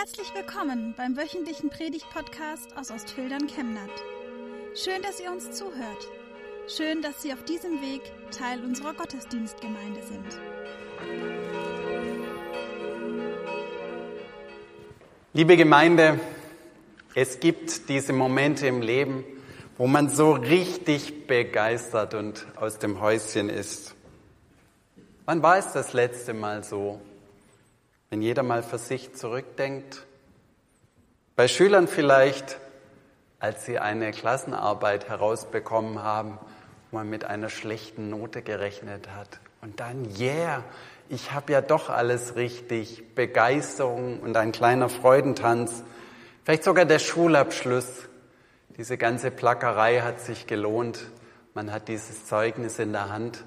Herzlich willkommen beim wöchentlichen Predigt-Podcast aus Ostfildern Chemnat. Schön, dass ihr uns zuhört. Schön, dass Sie auf diesem Weg Teil unserer Gottesdienstgemeinde sind. Liebe Gemeinde, es gibt diese Momente im Leben, wo man so richtig begeistert und aus dem Häuschen ist. Wann war es das letzte Mal so? Wenn jeder mal für sich zurückdenkt. Bei Schülern vielleicht, als sie eine Klassenarbeit herausbekommen haben, wo man mit einer schlechten Note gerechnet hat. Und dann, yeah, ich habe ja doch alles richtig. Begeisterung und ein kleiner Freudentanz. Vielleicht sogar der Schulabschluss. Diese ganze Plackerei hat sich gelohnt. Man hat dieses Zeugnis in der Hand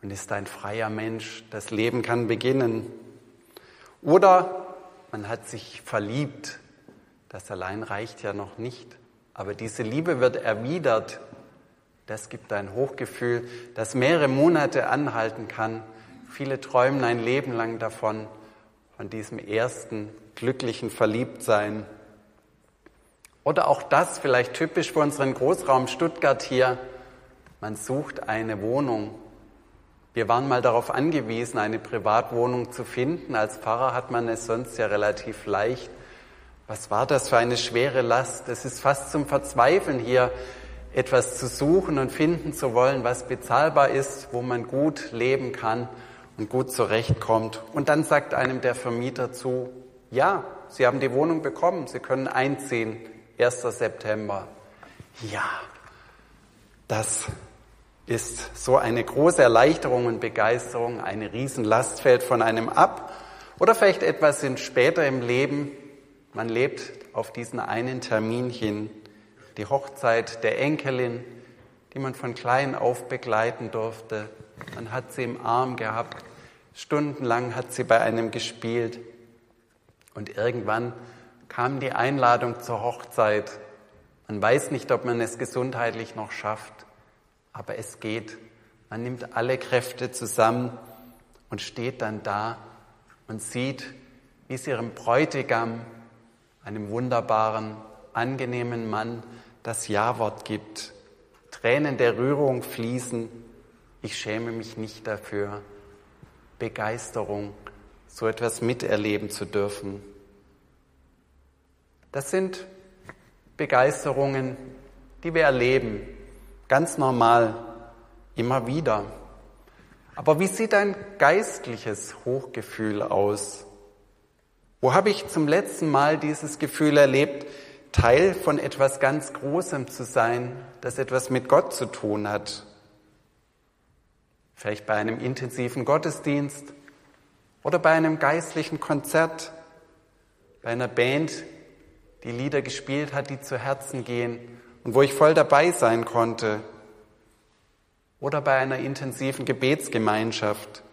und ist ein freier Mensch. Das Leben kann beginnen. Oder man hat sich verliebt. Das allein reicht ja noch nicht. Aber diese Liebe wird erwidert. Das gibt ein Hochgefühl, das mehrere Monate anhalten kann. Viele träumen ein Leben lang davon, von diesem ersten glücklichen Verliebtsein. Oder auch das, vielleicht typisch für unseren Großraum Stuttgart hier, man sucht eine Wohnung wir waren mal darauf angewiesen, eine Privatwohnung zu finden. Als Pfarrer hat man es sonst ja relativ leicht. Was war das für eine schwere Last? Es ist fast zum Verzweifeln hier etwas zu suchen und finden zu wollen, was bezahlbar ist, wo man gut leben kann und gut zurechtkommt. Und dann sagt einem der Vermieter zu, ja, Sie haben die Wohnung bekommen, Sie können einziehen, 1. September. Ja, das ist so eine große Erleichterung und Begeisterung, eine Riesenlast fällt von einem ab. Oder vielleicht etwas sind später im Leben, man lebt auf diesen einen Termin hin, die Hochzeit der Enkelin, die man von klein auf begleiten durfte. Man hat sie im Arm gehabt, stundenlang hat sie bei einem gespielt. Und irgendwann kam die Einladung zur Hochzeit. Man weiß nicht, ob man es gesundheitlich noch schafft. Aber es geht. Man nimmt alle Kräfte zusammen und steht dann da und sieht, wie es ihrem Bräutigam, einem wunderbaren, angenehmen Mann, das Ja-Wort gibt. Tränen der Rührung fließen. Ich schäme mich nicht dafür. Begeisterung, so etwas miterleben zu dürfen. Das sind Begeisterungen, die wir erleben, Ganz normal, immer wieder. Aber wie sieht ein geistliches Hochgefühl aus? Wo habe ich zum letzten Mal dieses Gefühl erlebt, Teil von etwas ganz Großem zu sein, das etwas mit Gott zu tun hat? Vielleicht bei einem intensiven Gottesdienst oder bei einem geistlichen Konzert, bei einer Band, die Lieder gespielt hat, die zu Herzen gehen und wo ich voll dabei sein konnte. Oder bei einer intensiven Gebetsgemeinschaft,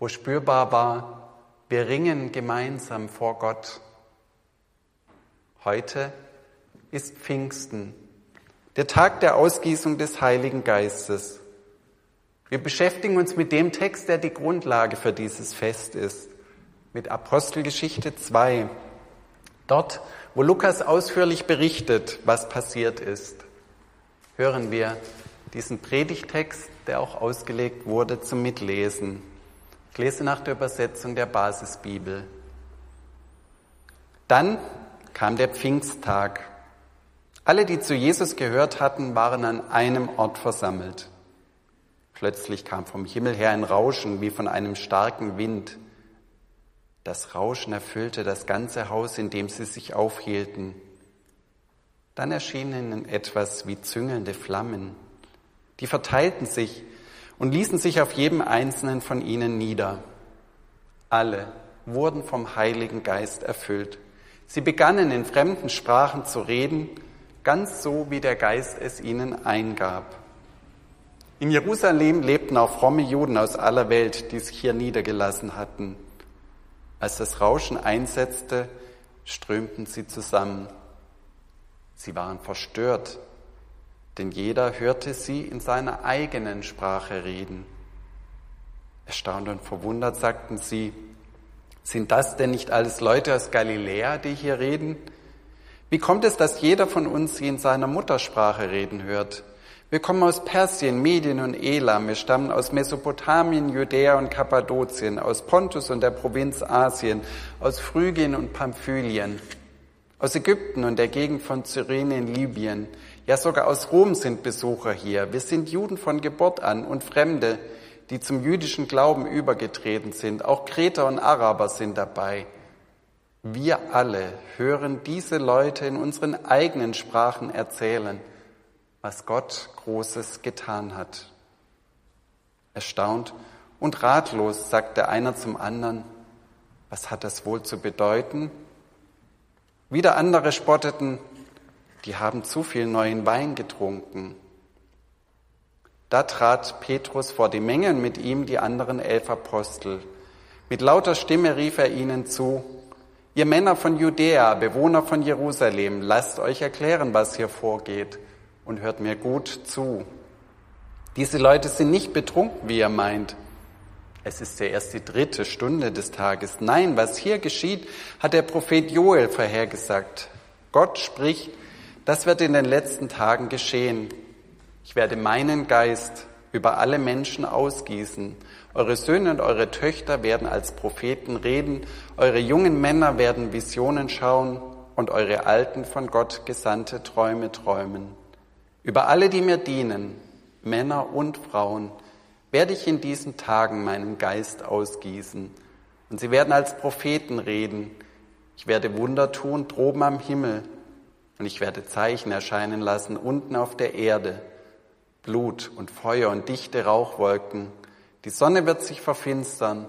wo spürbar war, wir ringen gemeinsam vor Gott. Heute ist Pfingsten, der Tag der Ausgießung des Heiligen Geistes. Wir beschäftigen uns mit dem Text, der die Grundlage für dieses Fest ist, mit Apostelgeschichte 2. Dort wo Lukas ausführlich berichtet, was passiert ist, hören wir diesen Predigtext, der auch ausgelegt wurde, zum Mitlesen. Ich lese nach der Übersetzung der Basisbibel. Dann kam der Pfingsttag. Alle, die zu Jesus gehört hatten, waren an einem Ort versammelt. Plötzlich kam vom Himmel her ein Rauschen wie von einem starken Wind das Rauschen erfüllte das ganze Haus, in dem sie sich aufhielten. Dann erschienen ihnen etwas wie züngelnde Flammen. Die verteilten sich und ließen sich auf jedem einzelnen von ihnen nieder. Alle wurden vom Heiligen Geist erfüllt. Sie begannen in fremden Sprachen zu reden, ganz so, wie der Geist es ihnen eingab. In Jerusalem lebten auch fromme Juden aus aller Welt, die sich hier niedergelassen hatten. Als das Rauschen einsetzte, strömten sie zusammen. Sie waren verstört, denn jeder hörte sie in seiner eigenen Sprache reden. Erstaunt und verwundert sagten sie, Sind das denn nicht alles Leute aus Galiläa, die hier reden? Wie kommt es, dass jeder von uns sie in seiner Muttersprache reden hört? Wir kommen aus Persien, Medien und Elam. Wir stammen aus Mesopotamien, Judäa und Kappadokien, aus Pontus und der Provinz Asien, aus Phrygien und Pamphylien, aus Ägypten und der Gegend von Cyrene in Libyen. Ja, sogar aus Rom sind Besucher hier. Wir sind Juden von Geburt an und Fremde, die zum jüdischen Glauben übergetreten sind. Auch Kreter und Araber sind dabei. Wir alle hören diese Leute in unseren eigenen Sprachen erzählen – was Gott Großes getan hat. Erstaunt und ratlos sagte einer zum anderen, was hat das wohl zu bedeuten? Wieder andere spotteten, die haben zu viel neuen Wein getrunken. Da trat Petrus vor die Menge und mit ihm die anderen elf Apostel. Mit lauter Stimme rief er ihnen zu, Ihr Männer von Judäa, Bewohner von Jerusalem, lasst euch erklären, was hier vorgeht und hört mir gut zu. Diese Leute sind nicht betrunken, wie ihr meint. Es ist ja erst die dritte Stunde des Tages. Nein, was hier geschieht, hat der Prophet Joel vorhergesagt. Gott spricht, das wird in den letzten Tagen geschehen. Ich werde meinen Geist über alle Menschen ausgießen. Eure Söhne und eure Töchter werden als Propheten reden. Eure jungen Männer werden Visionen schauen und eure Alten von Gott gesandte Träume träumen. Über alle, die mir dienen, Männer und Frauen, werde ich in diesen Tagen meinen Geist ausgießen. Und sie werden als Propheten reden. Ich werde Wunder tun droben am Himmel. Und ich werde Zeichen erscheinen lassen unten auf der Erde. Blut und Feuer und dichte Rauchwolken. Die Sonne wird sich verfinstern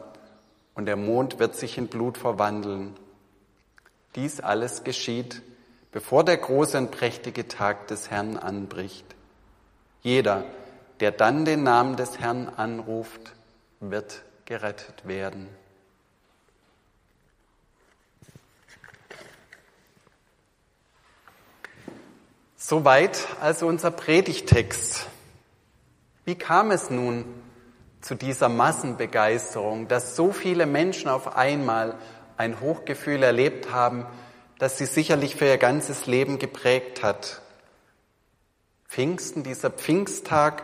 und der Mond wird sich in Blut verwandeln. Dies alles geschieht, bevor der große und prächtige Tag des Herrn anbricht. Jeder, der dann den Namen des Herrn anruft, wird gerettet werden. Soweit also unser Predigtext. Wie kam es nun zu dieser Massenbegeisterung, dass so viele Menschen auf einmal ein Hochgefühl erlebt haben, das sie sicherlich für ihr ganzes Leben geprägt hat. Pfingsten, dieser Pfingsttag,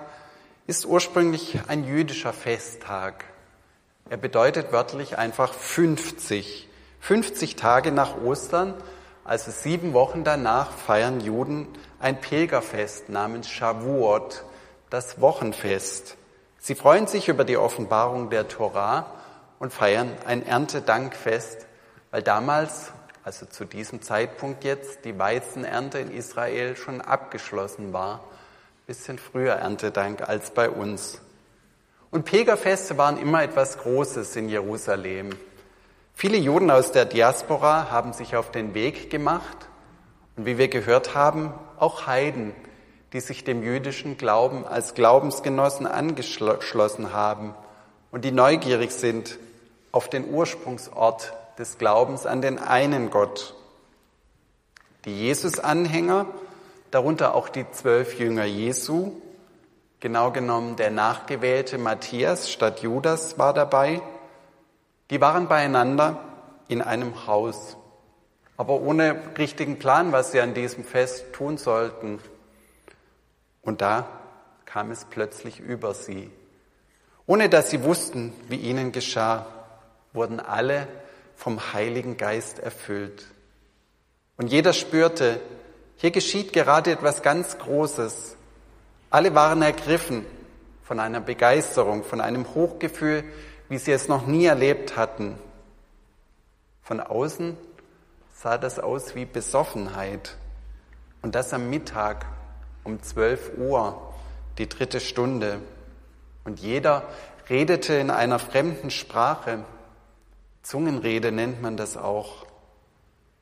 ist ursprünglich ein jüdischer Festtag. Er bedeutet wörtlich einfach 50. 50 Tage nach Ostern, also sieben Wochen danach, feiern Juden ein Pilgerfest namens Shavuot, das Wochenfest. Sie freuen sich über die Offenbarung der Torah und feiern ein Erntedankfest, weil damals also zu diesem Zeitpunkt jetzt, die Weizenernte in Israel schon abgeschlossen war. Bisschen früher Erntedank als bei uns. Und Pilgerfeste waren immer etwas Großes in Jerusalem. Viele Juden aus der Diaspora haben sich auf den Weg gemacht und wie wir gehört haben, auch Heiden, die sich dem jüdischen Glauben als Glaubensgenossen angeschlossen haben und die neugierig sind auf den Ursprungsort des Glaubens an den einen Gott. Die Jesus-Anhänger, darunter auch die zwölf Jünger Jesu, genau genommen der nachgewählte Matthias statt Judas war dabei, die waren beieinander in einem Haus, aber ohne richtigen Plan, was sie an diesem Fest tun sollten. Und da kam es plötzlich über sie. Ohne dass sie wussten, wie ihnen geschah, wurden alle vom Heiligen Geist erfüllt. Und jeder spürte, hier geschieht gerade etwas ganz Großes. Alle waren ergriffen von einer Begeisterung, von einem Hochgefühl, wie sie es noch nie erlebt hatten. Von außen sah das aus wie Besoffenheit. Und das am Mittag um 12 Uhr, die dritte Stunde. Und jeder redete in einer fremden Sprache. Zungenrede nennt man das auch.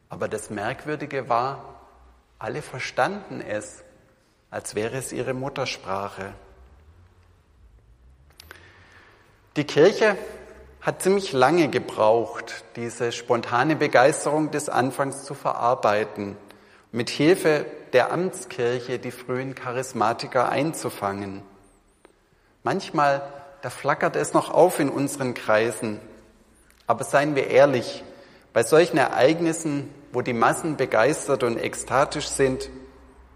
Aber das Merkwürdige war, alle verstanden es, als wäre es ihre Muttersprache. Die Kirche hat ziemlich lange gebraucht, diese spontane Begeisterung des Anfangs zu verarbeiten, mit Hilfe der Amtskirche die frühen Charismatiker einzufangen. Manchmal, da flackert es noch auf in unseren Kreisen, Aber seien wir ehrlich, bei solchen Ereignissen, wo die Massen begeistert und ekstatisch sind,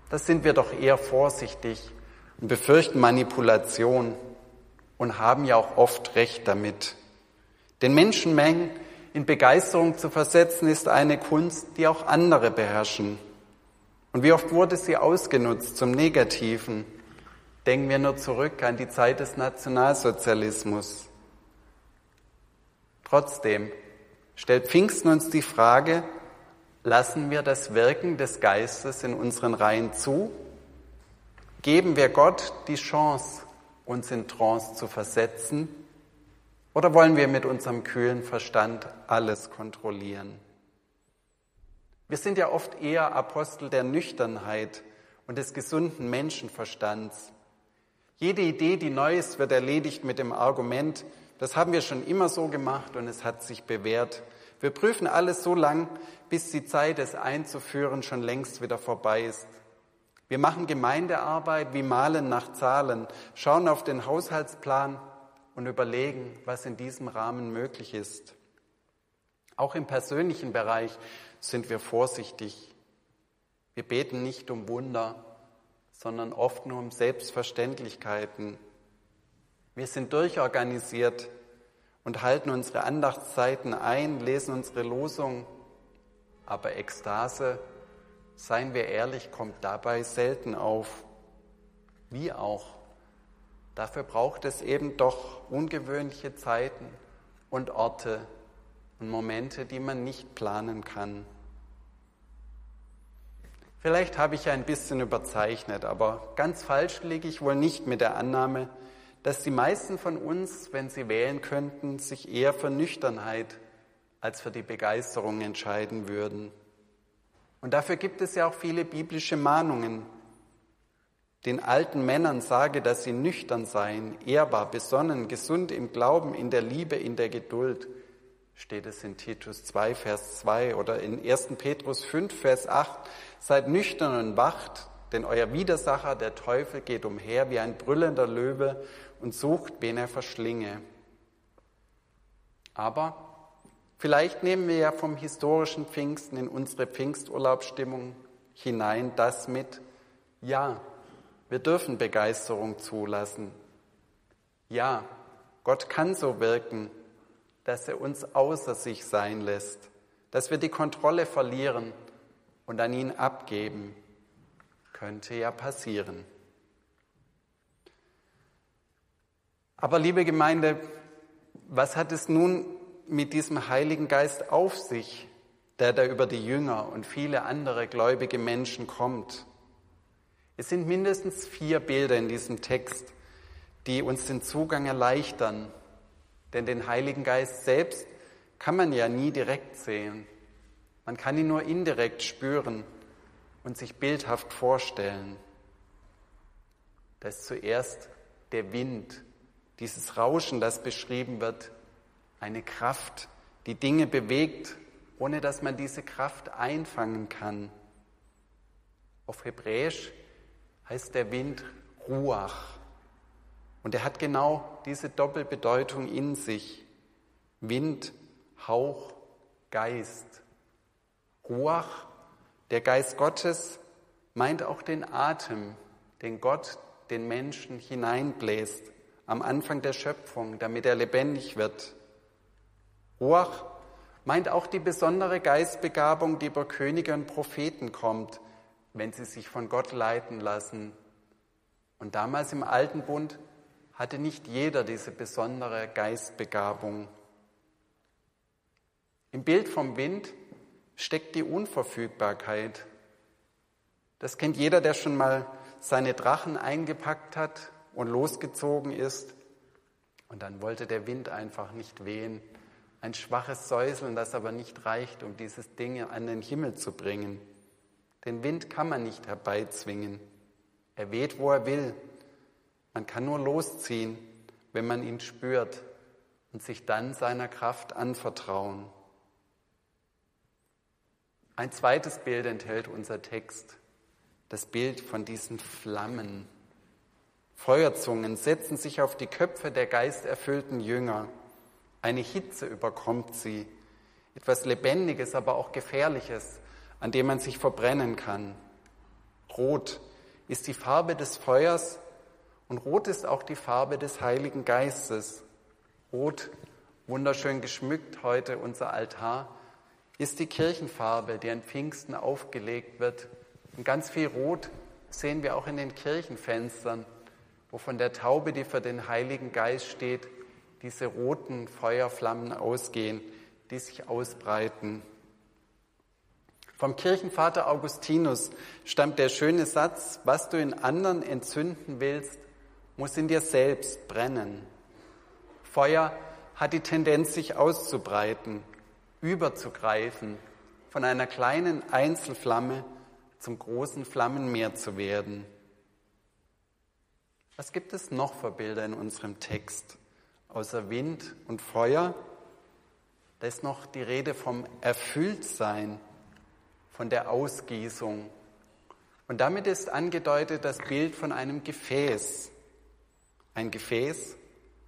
da sind wir doch eher vorsichtig und befürchten Manipulation und haben ja auch oft recht damit. Den Menschenmengen in Begeisterung zu versetzen, ist eine Kunst, die auch andere beherrschen. Und wie oft wurde sie ausgenutzt zum Negativen? Denken wir nur zurück an die Zeit des Nationalsozialismus. Trotzdem stellt Pfingsten uns die Frage, lassen wir das Wirken des Geistes in unseren Reihen zu? Geben wir Gott die Chance, uns in Trance zu versetzen? Oder wollen wir mit unserem kühlen Verstand alles kontrollieren? Wir sind ja oft eher Apostel der Nüchternheit und des gesunden Menschenverstands. Jede Idee, die neu ist, wird erledigt mit dem Argument, das haben wir schon immer so gemacht und es hat sich bewährt. Wir prüfen alles so lang, bis die Zeit, es einzuführen, schon längst wieder vorbei ist. Wir machen Gemeindearbeit wie Malen nach Zahlen, schauen auf den Haushaltsplan und überlegen, was in diesem Rahmen möglich ist. Auch im persönlichen Bereich sind wir vorsichtig. Wir beten nicht um Wunder, sondern oft nur um Selbstverständlichkeiten. Wir sind durchorganisiert und halten unsere Andachtszeiten ein, lesen unsere Losung. Aber Ekstase, seien wir ehrlich, kommt dabei selten auf. Wie auch. Dafür braucht es eben doch ungewöhnliche Zeiten und Orte und Momente, die man nicht planen kann. Vielleicht habe ich ein bisschen überzeichnet, aber ganz falsch liege ich wohl nicht mit der Annahme, dass die meisten von uns, wenn sie wählen könnten, sich eher für Nüchternheit als für die Begeisterung entscheiden würden. Und dafür gibt es ja auch viele biblische Mahnungen. Den alten Männern sage, dass sie nüchtern seien, ehrbar, besonnen, gesund im Glauben, in der Liebe, in der Geduld. Steht es in Titus 2, Vers 2 oder in 1. Petrus 5, Vers 8. Seid nüchtern und wacht, denn euer Widersacher, der Teufel, geht umher wie ein brüllender Löwe und sucht, wen er verschlinge. Aber vielleicht nehmen wir ja vom historischen Pfingsten in unsere Pfingsturlaubsstimmung hinein das mit, ja, wir dürfen Begeisterung zulassen. Ja, Gott kann so wirken, dass er uns außer sich sein lässt, dass wir die Kontrolle verlieren und an ihn abgeben. Könnte ja passieren. Aber liebe Gemeinde, was hat es nun mit diesem Heiligen Geist auf sich, der da über die Jünger und viele andere gläubige Menschen kommt? Es sind mindestens vier Bilder in diesem Text, die uns den Zugang erleichtern. Denn den Heiligen Geist selbst kann man ja nie direkt sehen. Man kann ihn nur indirekt spüren und sich bildhaft vorstellen. Da ist zuerst der Wind, dieses Rauschen, das beschrieben wird, eine Kraft, die Dinge bewegt, ohne dass man diese Kraft einfangen kann. Auf Hebräisch heißt der Wind Ruach. Und er hat genau diese Doppelbedeutung in sich. Wind, Hauch, Geist. Ruach, der Geist Gottes, meint auch den Atem, den Gott den Menschen hineinbläst am Anfang der Schöpfung, damit er lebendig wird. Ruach meint auch die besondere Geistbegabung, die über Könige und Propheten kommt, wenn sie sich von Gott leiten lassen. Und damals im Alten Bund hatte nicht jeder diese besondere Geistbegabung. Im Bild vom Wind steckt die Unverfügbarkeit. Das kennt jeder, der schon mal seine Drachen eingepackt hat und losgezogen ist. Und dann wollte der Wind einfach nicht wehen. Ein schwaches Säuseln, das aber nicht reicht, um dieses Ding an den Himmel zu bringen. Den Wind kann man nicht herbeizwingen. Er weht, wo er will. Man kann nur losziehen, wenn man ihn spürt und sich dann seiner Kraft anvertrauen. Ein zweites Bild enthält unser Text, das Bild von diesen Flammen. Feuerzungen setzen sich auf die Köpfe der geisterfüllten Jünger. Eine Hitze überkommt sie, etwas Lebendiges, aber auch Gefährliches, an dem man sich verbrennen kann. Rot ist die Farbe des Feuers und rot ist auch die Farbe des Heiligen Geistes. Rot, wunderschön geschmückt heute unser Altar, ist die Kirchenfarbe, die an Pfingsten aufgelegt wird. Und ganz viel Rot sehen wir auch in den Kirchenfenstern, wo von der Taube, die für den Heiligen Geist steht, diese roten Feuerflammen ausgehen, die sich ausbreiten. Vom Kirchenvater Augustinus stammt der schöne Satz, was du in anderen entzünden willst, muss in dir selbst brennen. Feuer hat die Tendenz, sich auszubreiten, überzugreifen, von einer kleinen Einzelflamme zum großen Flammenmeer zu werden. Was gibt es noch für Bilder in unserem Text? Außer Wind und Feuer, da ist noch die Rede vom Erfülltsein, von der Ausgießung. Und damit ist angedeutet das Bild von einem Gefäß. Ein Gefäß,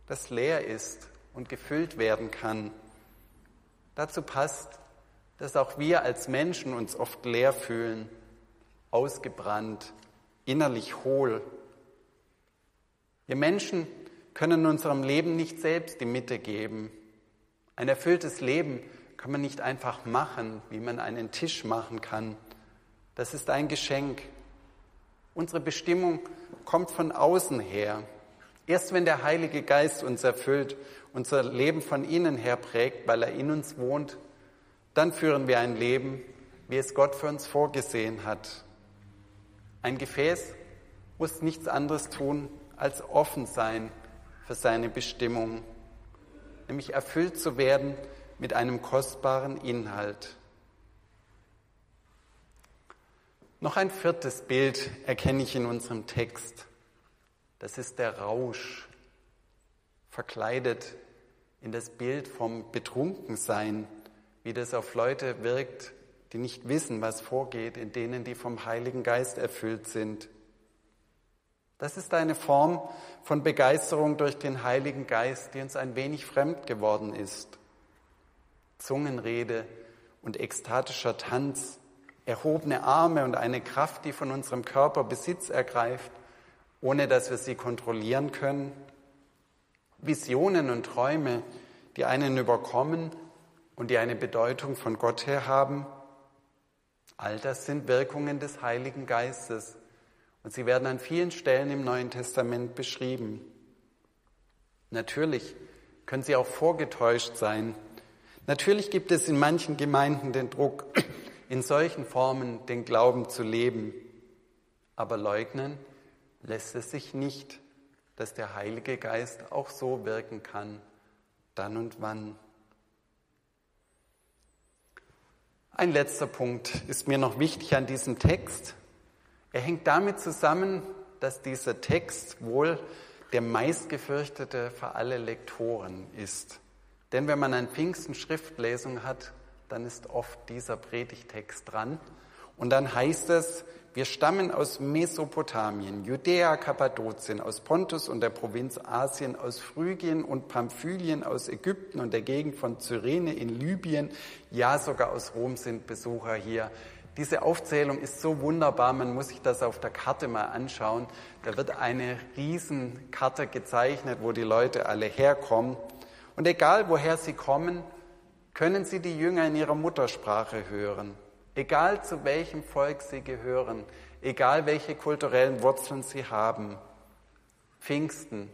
das leer ist und gefüllt werden kann. Dazu passt, dass auch wir als Menschen uns oft leer fühlen, ausgebrannt, innerlich hohl. Wir Menschen können unserem Leben nicht selbst die Mitte geben. Ein erfülltes Leben kann man nicht einfach machen, wie man einen Tisch machen kann. Das ist ein Geschenk. Unsere Bestimmung kommt von außen her. Erst wenn der Heilige Geist uns erfüllt, unser Leben von innen her prägt, weil er in uns wohnt, dann führen wir ein Leben, wie es Gott für uns vorgesehen hat. Ein Gefäß muss nichts anderes tun, als offen sein für seine Bestimmung, nämlich erfüllt zu werden mit einem kostbaren Inhalt. Noch ein viertes Bild erkenne ich in unserem Text. Das ist der Rausch, verkleidet in das Bild vom Betrunkensein, wie das auf Leute wirkt, die nicht wissen, was vorgeht, in denen, die vom Heiligen Geist erfüllt sind. Das ist eine Form von Begeisterung durch den Heiligen Geist, die uns ein wenig fremd geworden ist. Zungenrede und ekstatischer Tanz, erhobene Arme und eine Kraft, die von unserem Körper Besitz ergreift, ohne dass wir sie kontrollieren können. Visionen und Träume, die einen überkommen und die eine Bedeutung von Gott her haben. All das sind Wirkungen des Heiligen Geistes und sie werden an vielen Stellen im Neuen Testament beschrieben. Natürlich können sie auch vorgetäuscht sein. Natürlich gibt es in manchen Gemeinden den Druck, in solchen Formen den Glauben zu leben. Aber leugnen lässt es sich nicht, dass der Heilige Geist auch so wirken kann, dann und wann. Ein letzter Punkt ist mir noch wichtig an diesem Text. Er hängt damit zusammen, dass dieser Text wohl der meistgefürchtete für alle Lektoren ist. Denn wenn man an Pfingsten Schriftlesung hat, dann ist oft dieser Predigtext dran. Und dann heißt es, wir stammen aus Mesopotamien, Judäa, Kappadokien, aus Pontus und der Provinz Asien, aus Phrygien und Pamphylien, aus Ägypten und der Gegend von Cyrene in Libyen, ja sogar aus Rom sind Besucher hier. Diese Aufzählung ist so wunderbar, man muss sich das auf der Karte mal anschauen. Da wird eine Riesenkarte gezeichnet, wo die Leute alle herkommen. Und egal woher sie kommen, können sie die Jünger in ihrer Muttersprache hören. Egal zu welchem Volk sie gehören, egal welche kulturellen Wurzeln sie haben. Pfingsten,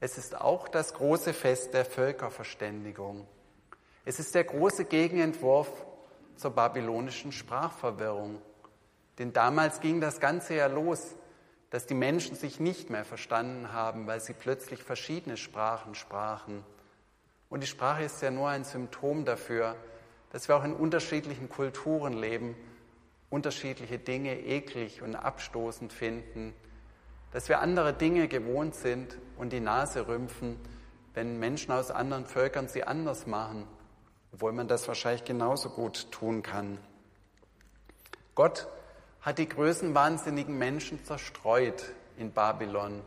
es ist auch das große Fest der Völkerverständigung. Es ist der große Gegenentwurf zur babylonischen Sprachverwirrung. Denn damals ging das Ganze ja los, dass die Menschen sich nicht mehr verstanden haben, weil sie plötzlich verschiedene Sprachen sprachen. Und die Sprache ist ja nur ein Symptom dafür, dass wir auch in unterschiedlichen Kulturen leben, unterschiedliche Dinge eklig und abstoßend finden, dass wir andere Dinge gewohnt sind und die Nase rümpfen, wenn Menschen aus anderen Völkern sie anders machen obwohl man das wahrscheinlich genauso gut tun kann. Gott hat die größenwahnsinnigen Menschen zerstreut in Babylon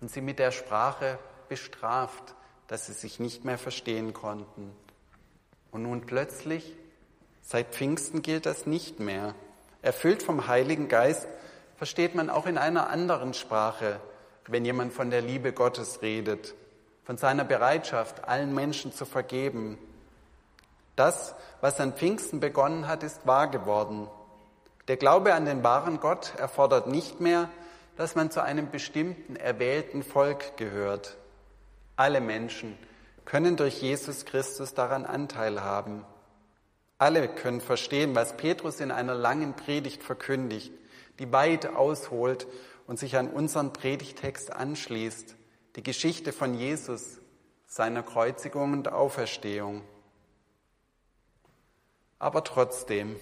und sie mit der Sprache bestraft, dass sie sich nicht mehr verstehen konnten. Und nun plötzlich, seit Pfingsten gilt das nicht mehr. Erfüllt vom Heiligen Geist versteht man auch in einer anderen Sprache, wenn jemand von der Liebe Gottes redet, von seiner Bereitschaft, allen Menschen zu vergeben. Das, was an Pfingsten begonnen hat, ist wahr geworden. Der Glaube an den wahren Gott erfordert nicht mehr, dass man zu einem bestimmten erwählten Volk gehört. Alle Menschen können durch Jesus Christus daran Anteil haben. Alle können verstehen, was Petrus in einer langen Predigt verkündigt, die weit ausholt und sich an unseren Predigtext anschließt, die Geschichte von Jesus, seiner Kreuzigung und Auferstehung. Aber trotzdem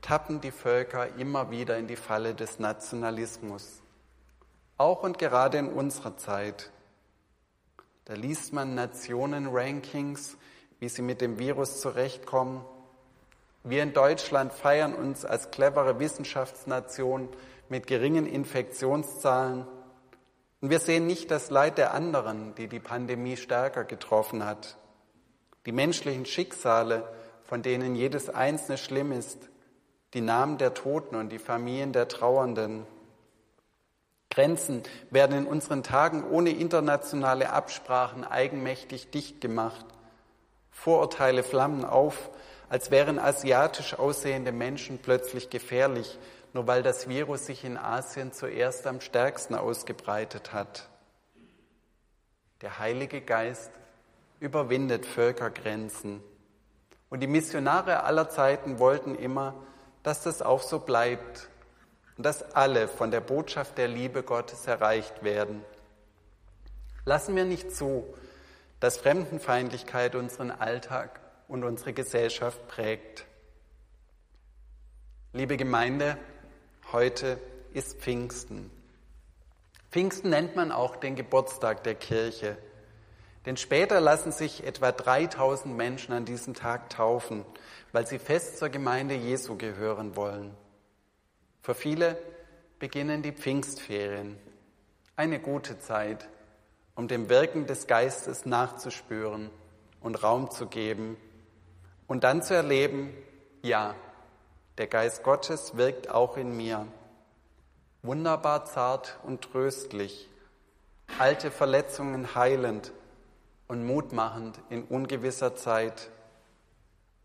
tappen die Völker immer wieder in die Falle des Nationalismus, auch und gerade in unserer Zeit. Da liest man Nationenrankings, wie sie mit dem Virus zurechtkommen. Wir in Deutschland feiern uns als clevere Wissenschaftsnation mit geringen Infektionszahlen. Und wir sehen nicht das Leid der anderen, die die Pandemie stärker getroffen hat. Die menschlichen Schicksale, von denen jedes einzelne schlimm ist, die Namen der Toten und die Familien der Trauernden. Grenzen werden in unseren Tagen ohne internationale Absprachen eigenmächtig dicht gemacht. Vorurteile flammen auf, als wären asiatisch aussehende Menschen plötzlich gefährlich, nur weil das Virus sich in Asien zuerst am stärksten ausgebreitet hat. Der Heilige Geist überwindet Völkergrenzen. Und die Missionare aller Zeiten wollten immer, dass das auch so bleibt und dass alle von der Botschaft der Liebe Gottes erreicht werden. Lassen wir nicht zu, dass Fremdenfeindlichkeit unseren Alltag und unsere Gesellschaft prägt. Liebe Gemeinde, heute ist Pfingsten. Pfingsten nennt man auch den Geburtstag der Kirche. Denn später lassen sich etwa 3000 Menschen an diesem Tag taufen, weil sie fest zur Gemeinde Jesu gehören wollen. Für viele beginnen die Pfingstferien, eine gute Zeit, um dem Wirken des Geistes nachzuspüren und Raum zu geben und dann zu erleben, ja, der Geist Gottes wirkt auch in mir, wunderbar zart und tröstlich, alte Verletzungen heilend und mutmachend in ungewisser Zeit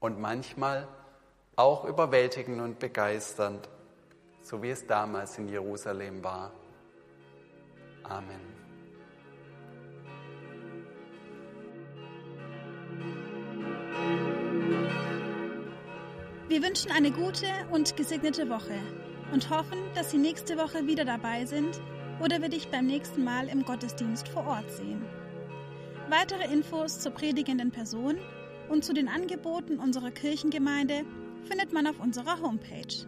und manchmal auch überwältigend und begeisternd so wie es damals in Jerusalem war. Amen. Wir wünschen eine gute und gesegnete Woche und hoffen, dass Sie nächste Woche wieder dabei sind oder wir dich beim nächsten Mal im Gottesdienst vor Ort sehen. Weitere Infos zur predigenden Person und zu den Angeboten unserer Kirchengemeinde findet man auf unserer Homepage